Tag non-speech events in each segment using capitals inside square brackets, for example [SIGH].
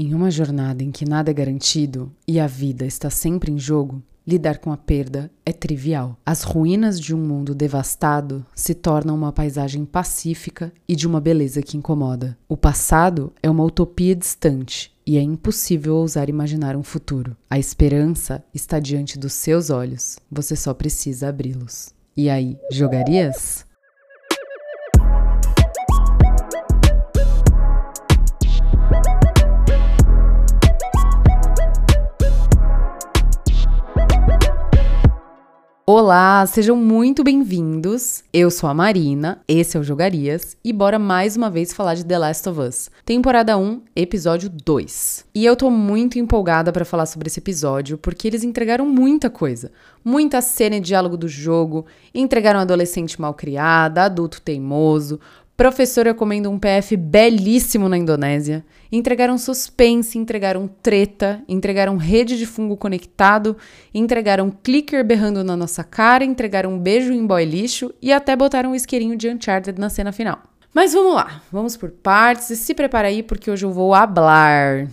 Em uma jornada em que nada é garantido e a vida está sempre em jogo, lidar com a perda é trivial. As ruínas de um mundo devastado se tornam uma paisagem pacífica e de uma beleza que incomoda. O passado é uma utopia distante e é impossível ousar imaginar um futuro. A esperança está diante dos seus olhos, você só precisa abri-los. E aí, jogarias? Olá, sejam muito bem-vindos. Eu sou a Marina, esse é o Jogarias e bora mais uma vez falar de The Last of Us, temporada 1, episódio 2. E eu tô muito empolgada para falar sobre esse episódio porque eles entregaram muita coisa. Muita cena e diálogo do jogo, entregaram adolescente mal criada, adulto teimoso, Professora comendo um PF belíssimo na Indonésia. Entregaram suspense, entregaram treta, entregaram rede de fungo conectado, entregaram clicker berrando na nossa cara, entregaram um beijo em boy lixo e até botaram um isqueirinho de Uncharted na cena final. Mas vamos lá, vamos por partes e se prepara aí porque hoje eu vou hablar.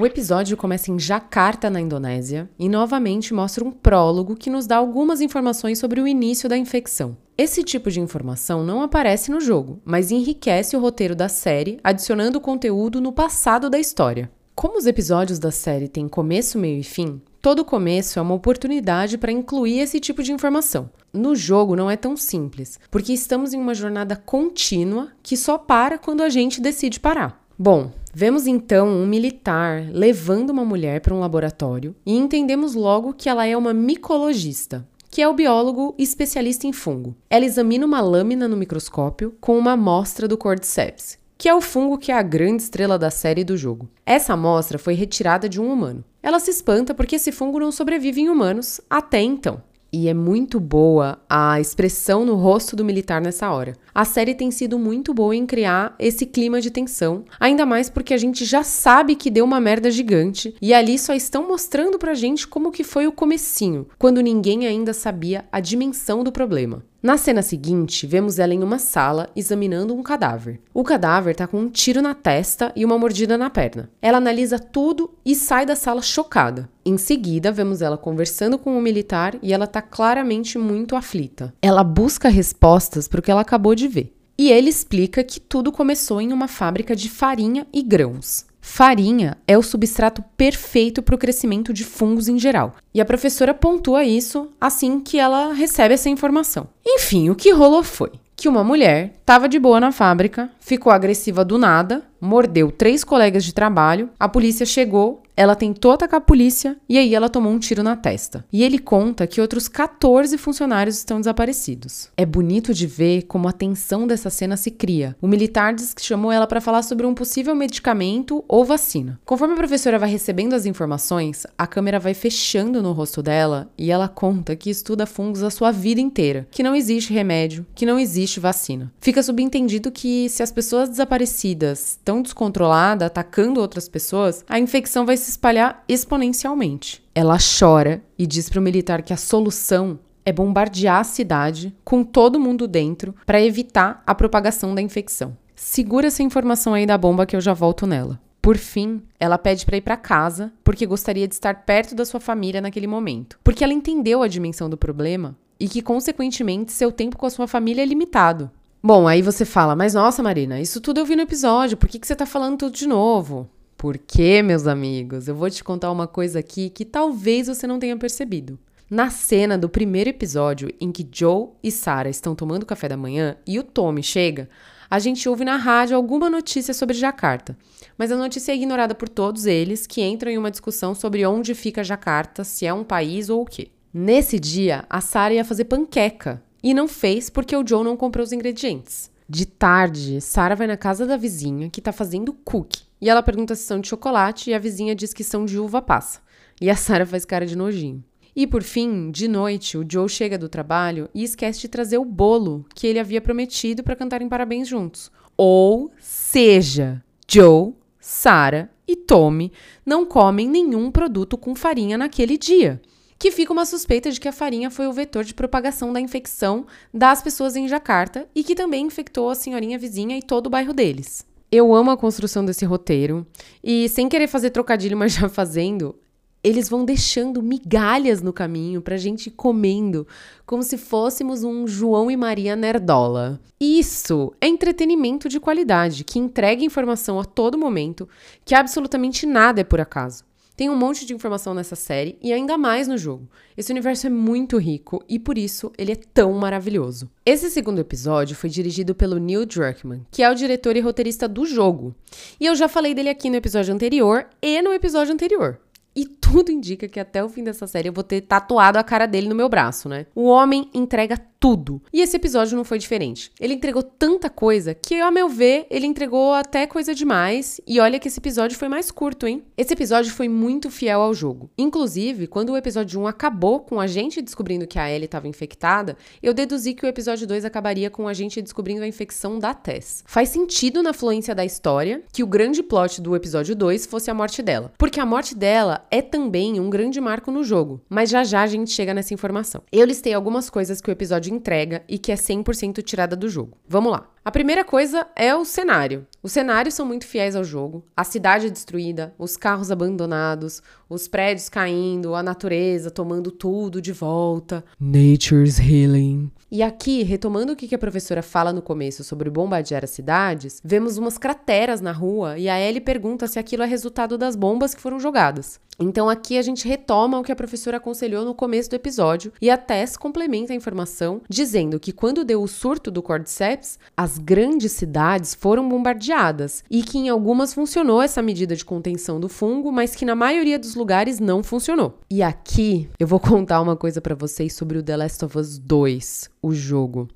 O episódio começa em Jakarta, na Indonésia, e novamente mostra um prólogo que nos dá algumas informações sobre o início da infecção. Esse tipo de informação não aparece no jogo, mas enriquece o roteiro da série, adicionando conteúdo no passado da história. Como os episódios da série têm começo, meio e fim, todo começo é uma oportunidade para incluir esse tipo de informação. No jogo não é tão simples, porque estamos em uma jornada contínua que só para quando a gente decide parar. Bom, vemos então um militar levando uma mulher para um laboratório e entendemos logo que ela é uma micologista, que é o biólogo especialista em fungo. Ela examina uma lâmina no microscópio com uma amostra do Cordyceps, que é o fungo que é a grande estrela da série do jogo. Essa amostra foi retirada de um humano. Ela se espanta porque esse fungo não sobrevive em humanos até então. E é muito boa a expressão no rosto do militar nessa hora. A série tem sido muito boa em criar esse clima de tensão, ainda mais porque a gente já sabe que deu uma merda gigante e ali só estão mostrando pra gente como que foi o comecinho, quando ninguém ainda sabia a dimensão do problema. Na cena seguinte, vemos ela em uma sala examinando um cadáver. O cadáver tá com um tiro na testa e uma mordida na perna. Ela analisa tudo e sai da sala chocada. Em seguida, vemos ela conversando com o militar e ela tá claramente muito aflita. Ela busca respostas para o que ela acabou de ver. E ele explica que tudo começou em uma fábrica de farinha e grãos. Farinha é o substrato perfeito para o crescimento de fungos em geral. E a professora pontua isso assim que ela recebe essa informação. Enfim, o que rolou foi que uma mulher estava de boa na fábrica, ficou agressiva do nada, mordeu três colegas de trabalho, a polícia chegou ela tentou atacar a polícia e aí ela tomou um tiro na testa. E ele conta que outros 14 funcionários estão desaparecidos. É bonito de ver como a tensão dessa cena se cria. O militar diz que chamou ela para falar sobre um possível medicamento ou vacina. Conforme a professora vai recebendo as informações, a câmera vai fechando no rosto dela e ela conta que estuda fungos a sua vida inteira, que não existe remédio, que não existe vacina. Fica subentendido que se as pessoas desaparecidas estão descontroladas, atacando outras pessoas, a infecção vai se espalhar exponencialmente. Ela chora e diz para o militar que a solução é bombardear a cidade com todo mundo dentro para evitar a propagação da infecção. Segura essa informação aí da bomba que eu já volto nela. Por fim, ela pede para ir para casa porque gostaria de estar perto da sua família naquele momento, porque ela entendeu a dimensão do problema e que, consequentemente, seu tempo com a sua família é limitado. Bom, aí você fala, mas nossa, Marina, isso tudo eu vi no episódio, por que, que você tá falando tudo de novo? Porque, meus amigos, eu vou te contar uma coisa aqui que talvez você não tenha percebido. Na cena do primeiro episódio em que Joe e Sarah estão tomando café da manhã e o Tommy chega, a gente ouve na rádio alguma notícia sobre Jakarta. Mas a notícia é ignorada por todos eles, que entram em uma discussão sobre onde fica Jakarta, se é um país ou o quê. Nesse dia, a Sarah ia fazer panqueca e não fez porque o Joe não comprou os ingredientes. De tarde, Sarah vai na casa da vizinha que tá fazendo cookie e ela pergunta se são de chocolate e a vizinha diz que são de uva passa. E a Sarah faz cara de nojinho. E por fim, de noite, o Joe chega do trabalho e esquece de trazer o bolo que ele havia prometido para cantarem parabéns juntos. Ou seja, Joe, Sarah e Tommy não comem nenhum produto com farinha naquele dia. Que fica uma suspeita de que a farinha foi o vetor de propagação da infecção das pessoas em Jacarta e que também infectou a senhorinha vizinha e todo o bairro deles. Eu amo a construção desse roteiro e, sem querer fazer trocadilho, [LAUGHS] mas já fazendo, eles vão deixando migalhas no caminho pra gente ir comendo, como se fôssemos um João e Maria nerdola. Isso é entretenimento de qualidade, que entrega informação a todo momento, que absolutamente nada é por acaso. Tem um monte de informação nessa série e ainda mais no jogo. Esse universo é muito rico e por isso ele é tão maravilhoso. Esse segundo episódio foi dirigido pelo Neil Druckmann, que é o diretor e roteirista do jogo. E eu já falei dele aqui no episódio anterior e no episódio anterior. E tudo indica que até o fim dessa série eu vou ter tatuado a cara dele no meu braço, né? O homem entrega tudo. E esse episódio não foi diferente. Ele entregou tanta coisa que, a meu ver, ele entregou até coisa demais. E olha que esse episódio foi mais curto, hein? Esse episódio foi muito fiel ao jogo. Inclusive, quando o episódio 1 acabou com a gente descobrindo que a Ellie estava infectada, eu deduzi que o episódio 2 acabaria com a gente descobrindo a infecção da Tess. Faz sentido na fluência da história que o grande plot do episódio 2 fosse a morte dela. Porque a morte dela é também um grande marco no jogo. Mas já já a gente chega nessa informação. Eu listei algumas coisas que o episódio entrega e que é 100% tirada do jogo. Vamos lá. A primeira coisa é o cenário. Os cenários são muito fiéis ao jogo. A cidade destruída, os carros abandonados, os prédios caindo, a natureza tomando tudo de volta. Nature's healing. E aqui, retomando o que a professora fala no começo sobre bombardear as cidades, vemos umas crateras na rua e a Ellie pergunta se aquilo é resultado das bombas que foram jogadas. Então aqui a gente retoma o que a professora aconselhou no começo do episódio e a Tess complementa a informação dizendo que quando deu o surto do Cordyceps, as grandes cidades foram bombardeadas e que em algumas funcionou essa medida de contenção do fungo, mas que na maioria dos lugares não funcionou. E aqui eu vou [LAUGHS] contar uma coisa para vocês sobre o The Last of Us 2, o jogo.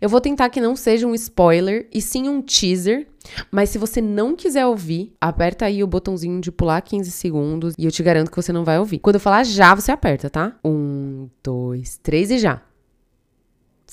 Eu vou tentar que não seja um spoiler e sim um teaser mas se você não quiser ouvir, aperta aí o botãozinho de pular 15 segundos e eu te garanto que você não vai ouvir. Quando eu falar já, você aperta, tá? Um, dois, três e já.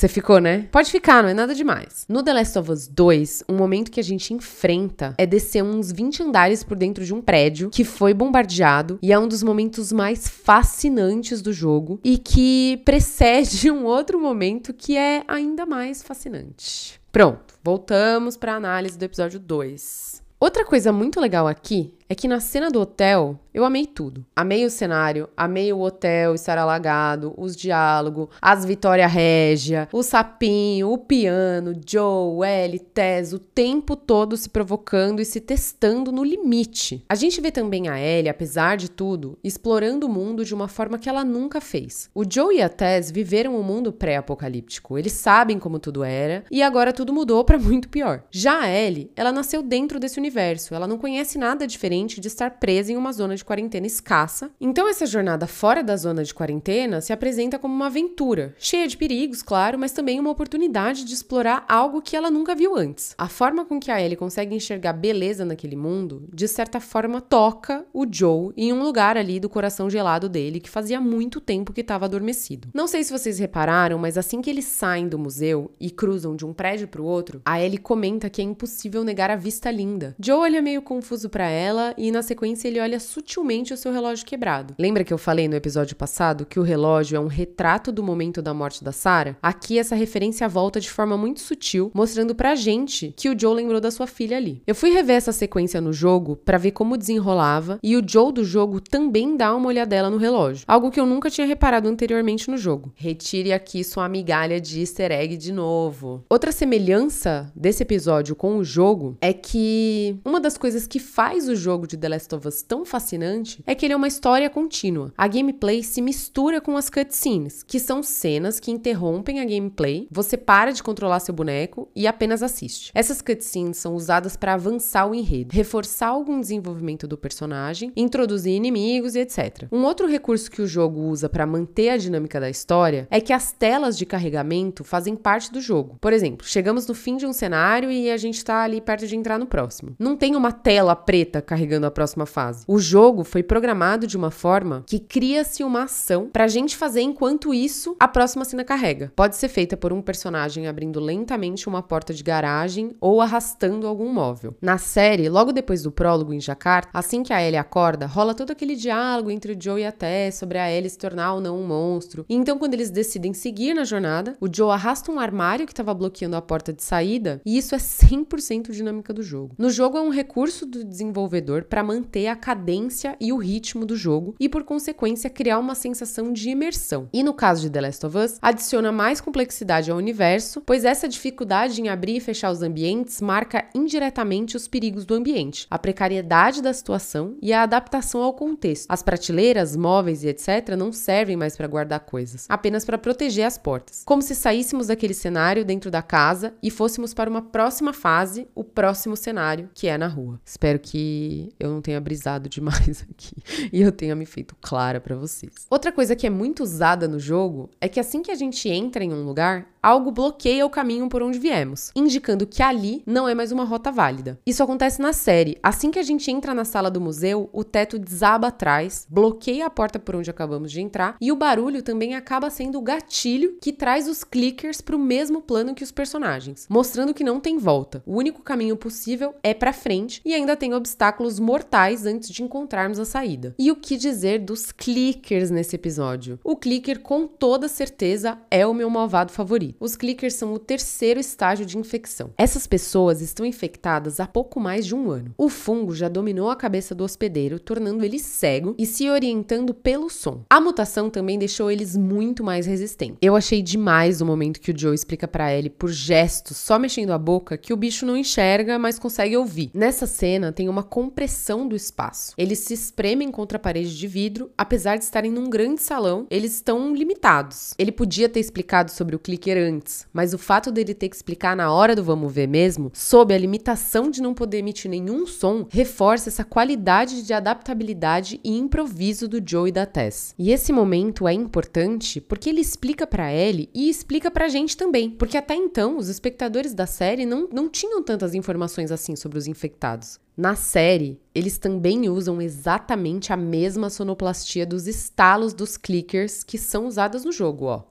Você ficou, né? Pode ficar, não é nada demais. No The Last of Us 2, um momento que a gente enfrenta é descer uns 20 andares por dentro de um prédio que foi bombardeado e é um dos momentos mais fascinantes do jogo e que precede [LAUGHS] um outro momento que é ainda mais fascinante. Pronto, voltamos para a análise do episódio 2. Outra coisa muito legal aqui é que na cena do hotel eu amei tudo. Amei o cenário, amei o hotel estar alagado, os diálogos, as Vitória Régia, o sapinho, o piano, Joe, Ellie, Tess, o tempo todo se provocando e se testando no limite. A gente vê também a Ellie, apesar de tudo, explorando o mundo de uma forma que ela nunca fez. O Joe e a Tess viveram um mundo pré-apocalíptico. Eles sabem como tudo era e agora tudo mudou para muito pior. Já a Ellie, ela nasceu dentro desse universo. Ela não conhece nada diferente de estar presa em uma zona de quarentena escassa. Então, essa jornada fora da zona de quarentena se apresenta como uma aventura, cheia de perigos, claro, mas também uma oportunidade de explorar algo que ela nunca viu antes. A forma com que a Ellie consegue enxergar beleza naquele mundo, de certa forma, toca o Joe em um lugar ali do coração gelado dele que fazia muito tempo que estava adormecido. Não sei se vocês repararam, mas assim que eles saem do museu e cruzam de um prédio para o outro, a Ellie comenta que é impossível negar a vista linda. Joe olha meio confuso para ela e na sequência ele olha sutilmente o seu relógio quebrado. Lembra que eu falei no episódio passado que o relógio é um retrato do momento da morte da Sarah? Aqui essa referência volta de forma muito sutil, mostrando pra gente que o Joe lembrou da sua filha ali. Eu fui rever essa sequência no jogo para ver como desenrolava e o Joe do jogo também dá uma olhadela no relógio, algo que eu nunca tinha reparado anteriormente no jogo. Retire aqui sua migalha de easter egg de novo. Outra semelhança desse episódio com o jogo é que uma das coisas que faz o jogo de The Last of Us tão fascinante fascinante é que ele é uma história contínua. A gameplay se mistura com as cutscenes, que são cenas que interrompem a gameplay, você para de controlar seu boneco e apenas assiste. Essas cutscenes são usadas para avançar o enredo, reforçar algum desenvolvimento do personagem, introduzir inimigos e etc. Um outro recurso que o jogo usa para manter a dinâmica da história é que as telas de carregamento fazem parte do jogo. Por exemplo, chegamos no fim de um cenário e a gente está ali perto de entrar no próximo. Não tem uma tela preta carregando carregando a próxima fase. O jogo foi programado de uma forma que cria-se uma ação pra gente fazer enquanto isso a próxima cena carrega. Pode ser feita por um personagem abrindo lentamente uma porta de garagem ou arrastando algum móvel. Na série, logo depois do prólogo em Jakarta, assim que a Ellie acorda, rola todo aquele diálogo entre o Joe e a Tess sobre a Ellie se tornar ou não um monstro. E então, quando eles decidem seguir na jornada, o Joe arrasta um armário que estava bloqueando a porta de saída, e isso é 100% dinâmica do jogo. No jogo é um recurso do desenvolvedor para manter a cadência e o ritmo do jogo e, por consequência, criar uma sensação de imersão. E no caso de The Last of Us, adiciona mais complexidade ao universo, pois essa dificuldade em abrir e fechar os ambientes marca indiretamente os perigos do ambiente, a precariedade da situação e a adaptação ao contexto. As prateleiras, móveis e etc. não servem mais para guardar coisas, apenas para proteger as portas. Como se saíssemos daquele cenário dentro da casa e fôssemos para uma próxima fase, o próximo cenário, que é na rua. Espero que eu não tenha brisado demais [LAUGHS] aqui e eu tenha me feito clara para vocês. Outra coisa que é muito usada no jogo é que assim que a gente entra em um lugar, algo bloqueia o caminho por onde viemos, indicando que ali não é mais uma rota válida. Isso acontece na série. Assim que a gente entra na sala do museu, o teto desaba atrás, bloqueia a porta por onde acabamos de entrar e o barulho também acaba sendo o gatilho que traz os clickers para o mesmo plano que os personagens, mostrando que não tem volta. O único caminho possível é para frente e ainda tem obstáculos mortais antes de encontrarmos a saída. E o que dizer dos clickers nesse episódio? O clicker com toda certeza é o meu malvado favorito. Os clickers são o terceiro estágio de infecção. Essas pessoas estão infectadas há pouco mais de um ano. O fungo já dominou a cabeça do hospedeiro, tornando ele cego e se orientando pelo som. A mutação também deixou eles muito mais resistentes. Eu achei demais o momento que o Joe explica para ele por gestos, só mexendo a boca, que o bicho não enxerga, mas consegue ouvir. Nessa cena tem uma compressão do espaço. Eles se espremem contra a parede de vidro, apesar de estarem num grande salão, eles estão limitados. Ele podia ter explicado sobre o clicker antes, mas o fato dele ter que explicar na hora do vamos ver mesmo, sob a limitação de não poder emitir nenhum som, reforça essa qualidade de adaptabilidade e improviso do Joe e da Tess. E esse momento é importante porque ele explica para Ellie e explica pra gente também, porque até então os espectadores da série não, não tinham tantas informações assim sobre os infectados. Na série, eles também usam exatamente a mesma sonoplastia dos estalos dos clickers que são usadas no jogo, ó.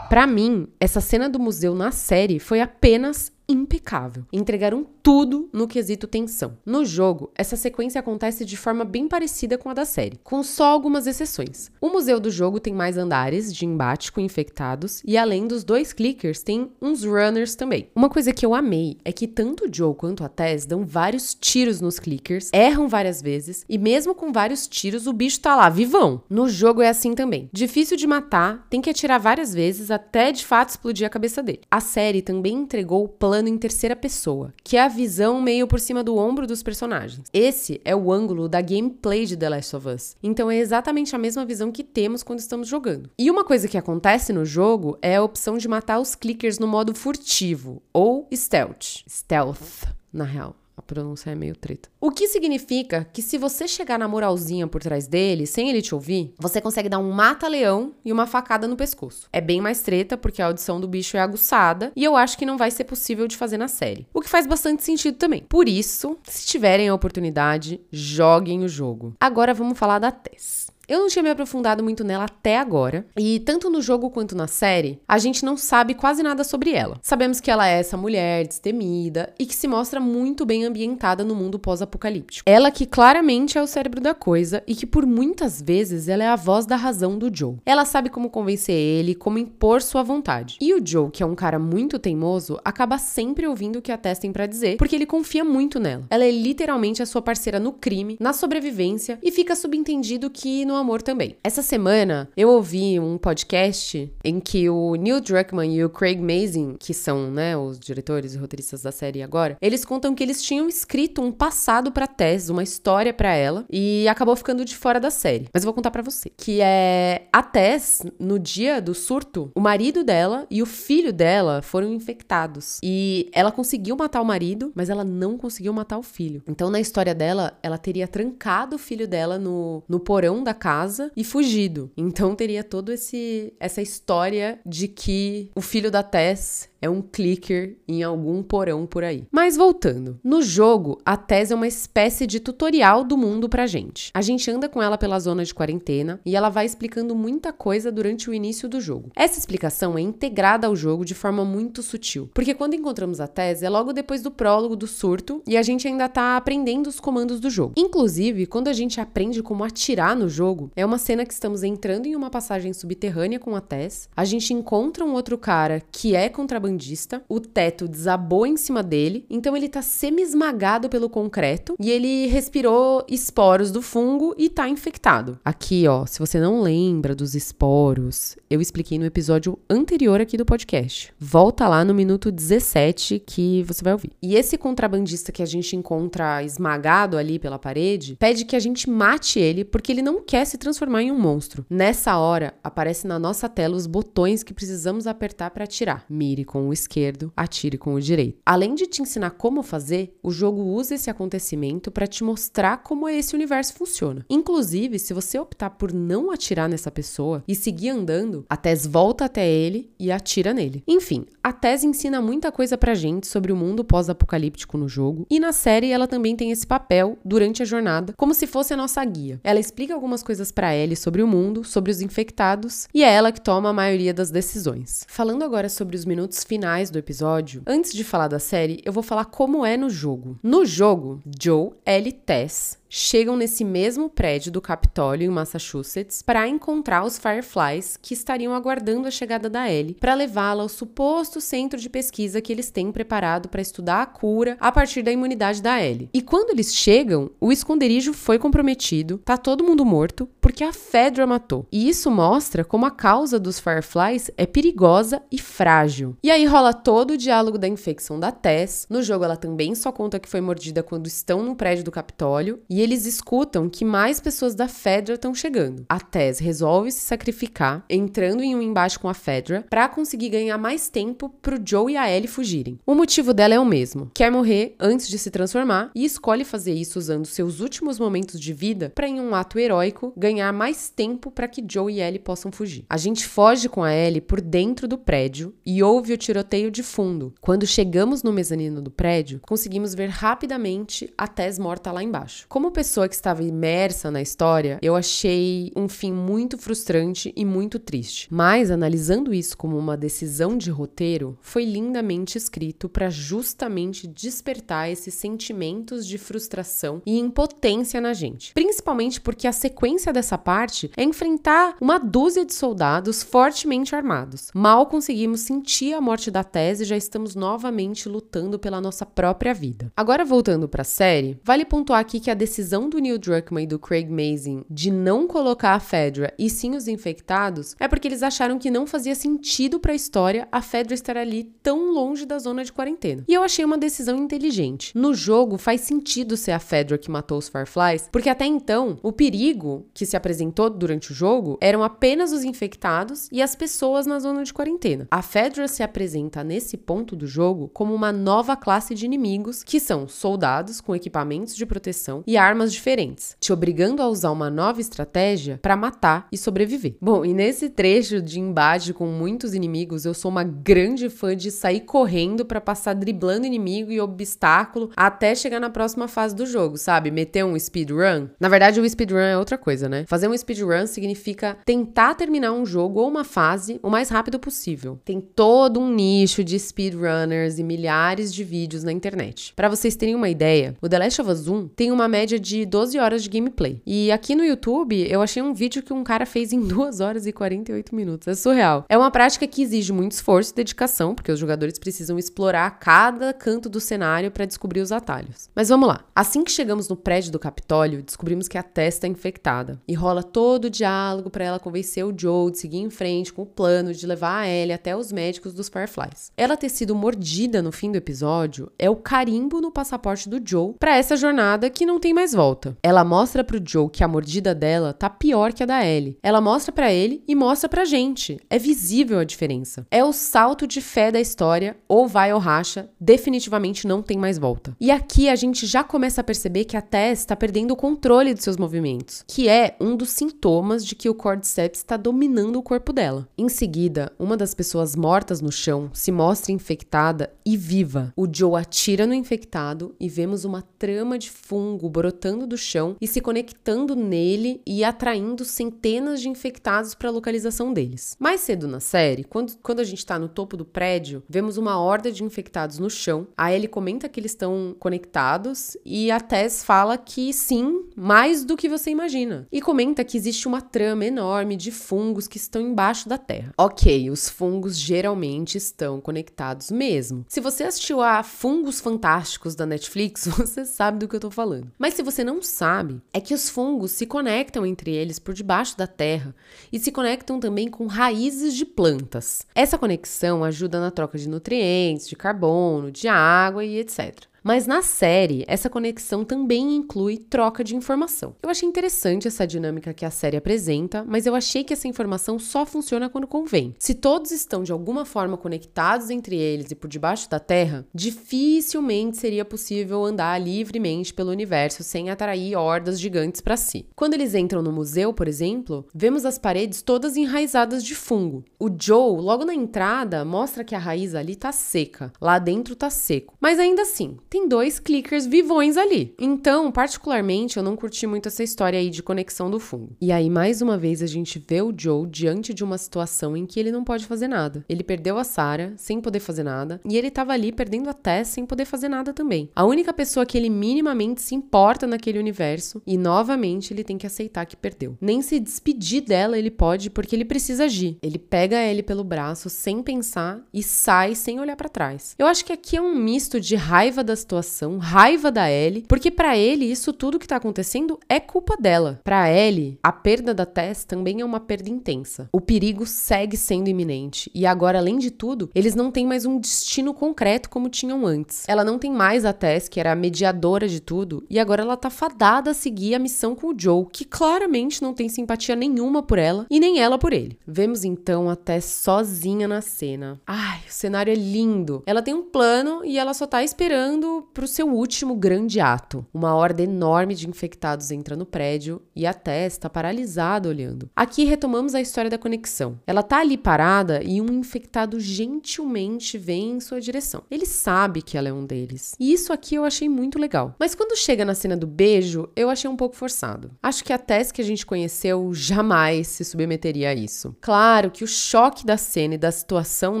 Para mim, essa cena do museu na série foi apenas impecável. Entregaram tudo no quesito tensão. No jogo, essa sequência acontece de forma bem parecida com a da série, com só algumas exceções. O museu do jogo tem mais andares de embate com infectados e além dos dois clickers, tem uns runners também. Uma coisa que eu amei é que tanto o Joe quanto a Tess dão vários tiros nos clickers, erram várias vezes e mesmo com vários tiros o bicho tá lá vivão. No jogo é assim também. Difícil de matar, tem que atirar várias vezes até de fato explodir a cabeça dele. A série também entregou o plano em terceira pessoa, que é a visão meio por cima do ombro dos personagens. Esse é o ângulo da gameplay de The Last of Us. Então é exatamente a mesma visão que temos quando estamos jogando. E uma coisa que acontece no jogo é a opção de matar os clickers no modo furtivo ou stealth. Stealth, na real. A pronúncia é meio treta. O que significa que se você chegar na moralzinha por trás dele, sem ele te ouvir, você consegue dar um mata-leão e uma facada no pescoço. É bem mais treta, porque a audição do bicho é aguçada, e eu acho que não vai ser possível de fazer na série. O que faz bastante sentido também. Por isso, se tiverem a oportunidade, joguem o jogo. Agora vamos falar da Tess. Eu não tinha me aprofundado muito nela até agora, e tanto no jogo quanto na série, a gente não sabe quase nada sobre ela. Sabemos que ela é essa mulher destemida e que se mostra muito bem ambientada no mundo pós-apocalíptico. Ela que claramente é o cérebro da coisa e que por muitas vezes ela é a voz da razão do Joe. Ela sabe como convencer ele, como impor sua vontade. E o Joe, que é um cara muito teimoso, acaba sempre ouvindo o que a Tess tem para dizer, porque ele confia muito nela. Ela é literalmente a sua parceira no crime, na sobrevivência e fica subentendido que no amor também. Essa semana eu ouvi um podcast em que o Neil Druckmann e o Craig Mazin, que são, né, os diretores e roteiristas da série agora, eles contam que eles tinham escrito um passado para Tess, uma história para ela, e acabou ficando de fora da série. Mas eu vou contar para você, que é a Tess no dia do surto, o marido dela e o filho dela foram infectados. E ela conseguiu matar o marido, mas ela não conseguiu matar o filho. Então na história dela, ela teria trancado o filho dela no, no porão da casa casa e fugido. Então teria todo esse essa história de que o filho da Tess é um clicker em algum porão por aí. Mas voltando, no jogo, a Tess é uma espécie de tutorial do mundo pra gente. A gente anda com ela pela zona de quarentena e ela vai explicando muita coisa durante o início do jogo. Essa explicação é integrada ao jogo de forma muito sutil, porque quando encontramos a Tess é logo depois do prólogo do surto e a gente ainda tá aprendendo os comandos do jogo. Inclusive, quando a gente aprende como atirar no jogo, é uma cena que estamos entrando em uma passagem subterrânea com a Tess, a gente encontra um outro cara que é contrabandista, o teto desabou em cima dele, então ele tá semi-esmagado pelo concreto e ele respirou esporos do fungo e tá infectado. Aqui, ó, se você não lembra dos esporos, eu expliquei no episódio anterior aqui do podcast. Volta lá no minuto 17 que você vai ouvir. E esse contrabandista que a gente encontra esmagado ali pela parede pede que a gente mate ele porque ele não quer se transformar em um monstro. Nessa hora, aparece na nossa tela os botões que precisamos apertar para atirar. Mire com o esquerdo, atire com o direito. Além de te ensinar como fazer, o jogo usa esse acontecimento para te mostrar como esse universo funciona. Inclusive, se você optar por não atirar nessa pessoa e seguir andando, a Tess volta até ele e atira nele. Enfim, a Tess ensina muita coisa pra gente sobre o mundo pós-apocalíptico no jogo, e na série ela também tem esse papel durante a jornada, como se fosse a nossa guia. Ela explica algumas coisas para Ellie sobre o mundo, sobre os infectados, e é ela que toma a maioria das decisões. Falando agora sobre os minutos finais do episódio, antes de falar da série, eu vou falar como é no jogo. No jogo, Joe, Ellie Tess chegam nesse mesmo prédio do Capitólio em Massachusetts para encontrar os Fireflies que estariam aguardando a chegada da Ellie para levá-la ao suposto centro de pesquisa que eles têm preparado para estudar a cura a partir da imunidade da Ellie. E quando eles chegam, o esconderijo foi comprometido, tá todo mundo morto porque a Fedra matou. E isso mostra como a causa dos Fireflies é perigosa e frágil. E aí rola todo o diálogo da infecção da Tess. No jogo ela também só conta que foi mordida quando estão no prédio do Capitólio e eles escutam que mais pessoas da Fedra estão chegando. A Tess resolve se sacrificar, entrando em um embate com a Fedra, para conseguir ganhar mais tempo pro Joe e a Ellie fugirem. O motivo dela é o mesmo: quer morrer antes de se transformar e escolhe fazer isso usando seus últimos momentos de vida para, em um ato heróico, ganhar mais tempo para que Joe e Ellie possam fugir. A gente foge com a Ellie por dentro do prédio e ouve o tiroteio de fundo. Quando chegamos no mezanino do prédio, conseguimos ver rapidamente a Tess morta lá embaixo. Como como pessoa que estava imersa na história, eu achei um fim muito frustrante e muito triste. Mas, analisando isso como uma decisão de roteiro, foi lindamente escrito para justamente despertar esses sentimentos de frustração e impotência na gente. Principalmente porque a sequência dessa parte é enfrentar uma dúzia de soldados fortemente armados. Mal conseguimos sentir a morte da tese, já estamos novamente lutando pela nossa própria vida. Agora, voltando para a série, vale pontuar aqui que a decisão decisão do Neil Druckmann e do Craig Mazin de não colocar a Fedra e sim os infectados é porque eles acharam que não fazia sentido para a história a Fedra estar ali tão longe da zona de quarentena. E eu achei uma decisão inteligente. No jogo faz sentido ser a Fedra que matou os Fireflies, porque até então o perigo que se apresentou durante o jogo eram apenas os infectados e as pessoas na zona de quarentena. A Fedra se apresenta nesse ponto do jogo como uma nova classe de inimigos que são soldados com equipamentos de proteção e armas diferentes, te obrigando a usar uma nova estratégia para matar e sobreviver. Bom, e nesse trecho de embate com muitos inimigos, eu sou uma grande fã de sair correndo para passar driblando inimigo e obstáculo até chegar na próxima fase do jogo, sabe? Meter um speedrun. Na verdade, o speedrun é outra coisa, né? Fazer um speedrun significa tentar terminar um jogo ou uma fase o mais rápido possível. Tem todo um nicho de speedrunners e milhares de vídeos na internet. Para vocês terem uma ideia, o The Last of Us 1 tem uma média de 12 horas de gameplay. E aqui no YouTube eu achei um vídeo que um cara fez em [LAUGHS] 2 horas e 48 minutos. É surreal. É uma prática que exige muito esforço e dedicação, porque os jogadores precisam explorar cada canto do cenário para descobrir os atalhos. Mas vamos lá. Assim que chegamos no prédio do Capitólio, descobrimos que a testa é infectada. E rola todo o diálogo para ela convencer o Joe de seguir em frente com o plano de levar a Ellie até os médicos dos Fireflies. Ela ter sido mordida no fim do episódio é o carimbo no passaporte do Joe para essa jornada que não tem mais volta. Ela mostra pro Joe que a mordida dela tá pior que a da Ellie. Ela mostra para ele e mostra pra gente. É visível a diferença. É o salto de fé da história, ou vai ou racha, definitivamente não tem mais volta. E aqui a gente já começa a perceber que a Tess está perdendo o controle de seus movimentos, que é um dos sintomas de que o Cordyceps está dominando o corpo dela. Em seguida, uma das pessoas mortas no chão, se mostra infectada e viva. O Joe atira no infectado e vemos uma trama de fungo brotando do chão e se conectando nele e atraindo centenas de infectados para a localização deles. Mais cedo na série, quando, quando a gente está no topo do prédio, vemos uma horda de infectados no chão. A Ellie comenta que eles estão conectados e a Tess fala que sim, mais do que você imagina. E comenta que existe uma trama enorme de fungos que estão embaixo da terra. Ok, os fungos geralmente estão conectados mesmo. Se você assistiu a Fungos Fantásticos da Netflix, [LAUGHS] você sabe do que eu tô falando. Mas se você não sabe, é que os fungos se conectam entre eles por debaixo da terra e se conectam também com raízes de plantas. Essa conexão ajuda na troca de nutrientes, de carbono, de água e etc. Mas na série, essa conexão também inclui troca de informação. Eu achei interessante essa dinâmica que a série apresenta, mas eu achei que essa informação só funciona quando convém. Se todos estão de alguma forma conectados entre eles e por debaixo da Terra, dificilmente seria possível andar livremente pelo universo sem atrair hordas gigantes para si. Quando eles entram no museu, por exemplo, vemos as paredes todas enraizadas de fungo. O Joe, logo na entrada, mostra que a raiz ali tá seca, lá dentro tá seco. Mas ainda assim, tem tem dois clickers vivões ali. Então, particularmente, eu não curti muito essa história aí de conexão do fungo. E aí, mais uma vez, a gente vê o Joe diante de uma situação em que ele não pode fazer nada. Ele perdeu a Sarah sem poder fazer nada, e ele tava ali perdendo a Tess sem poder fazer nada também. A única pessoa que ele minimamente se importa naquele universo, e novamente ele tem que aceitar que perdeu. Nem se despedir dela ele pode, porque ele precisa agir. Ele pega ele pelo braço sem pensar e sai sem olhar para trás. Eu acho que aqui é um misto de raiva das situação, raiva da Ellie, porque para ele isso tudo que tá acontecendo é culpa dela. Para Ellie, a perda da Tess também é uma perda intensa. O perigo segue sendo iminente e agora, além de tudo, eles não têm mais um destino concreto como tinham antes. Ela não tem mais a Tess, que era a mediadora de tudo, e agora ela tá fadada a seguir a missão com o Joe, que claramente não tem simpatia nenhuma por ela e nem ela por ele. Vemos então a Tess sozinha na cena. Ai, o cenário é lindo. Ela tem um plano e ela só tá esperando para o seu último grande ato. Uma horda enorme de infectados entra no prédio e a Tess está paralisada olhando. Aqui retomamos a história da conexão. Ela tá ali parada e um infectado gentilmente vem em sua direção. Ele sabe que ela é um deles. E isso aqui eu achei muito legal. Mas quando chega na cena do beijo, eu achei um pouco forçado. Acho que a Tess que a gente conheceu jamais se submeteria a isso. Claro que o choque da cena e da situação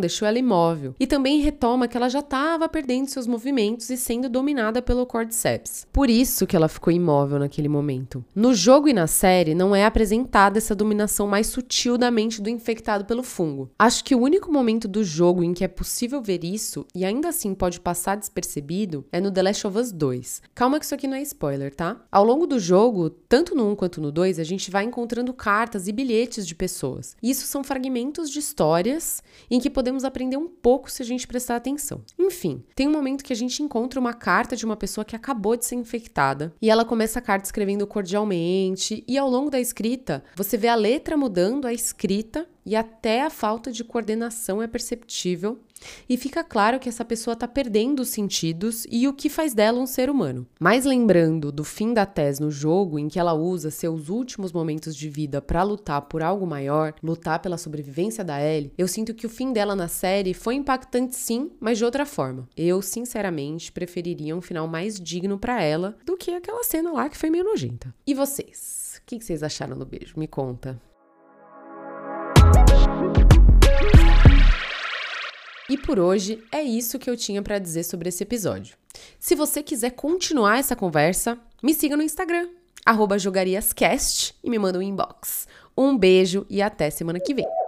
deixou ela imóvel. E também retoma que ela já estava perdendo seus movimentos e sendo dominada pelo Cordyceps. Por isso que ela ficou imóvel naquele momento. No jogo e na série não é apresentada essa dominação mais sutil da mente do infectado pelo fungo. Acho que o único momento do jogo em que é possível ver isso e ainda assim pode passar despercebido é no The Last of Us 2. Calma que isso aqui não é spoiler, tá? Ao longo do jogo, tanto no 1 quanto no 2, a gente vai encontrando cartas e bilhetes de pessoas. E isso são fragmentos de histórias em que podemos aprender um pouco se a gente prestar atenção. Enfim, tem um momento que a gente encontra encontra uma carta de uma pessoa que acabou de ser infectada. E ela começa a carta escrevendo cordialmente. E ao longo da escrita você vê a letra mudando, a escrita e até a falta de coordenação é perceptível e fica claro que essa pessoa está perdendo os sentidos e o que faz dela um ser humano. Mas lembrando do fim da Tess no jogo, em que ela usa seus últimos momentos de vida para lutar por algo maior, lutar pela sobrevivência da Ellie, eu sinto que o fim dela na série foi impactante sim, mas de outra forma. Eu, sinceramente, preferiria um final mais digno para ela do que aquela cena lá que foi meio nojenta. E vocês? O que vocês acharam do beijo? Me conta. E por hoje é isso que eu tinha para dizer sobre esse episódio. Se você quiser continuar essa conversa, me siga no Instagram, jogariascast e me manda um inbox. Um beijo e até semana que vem.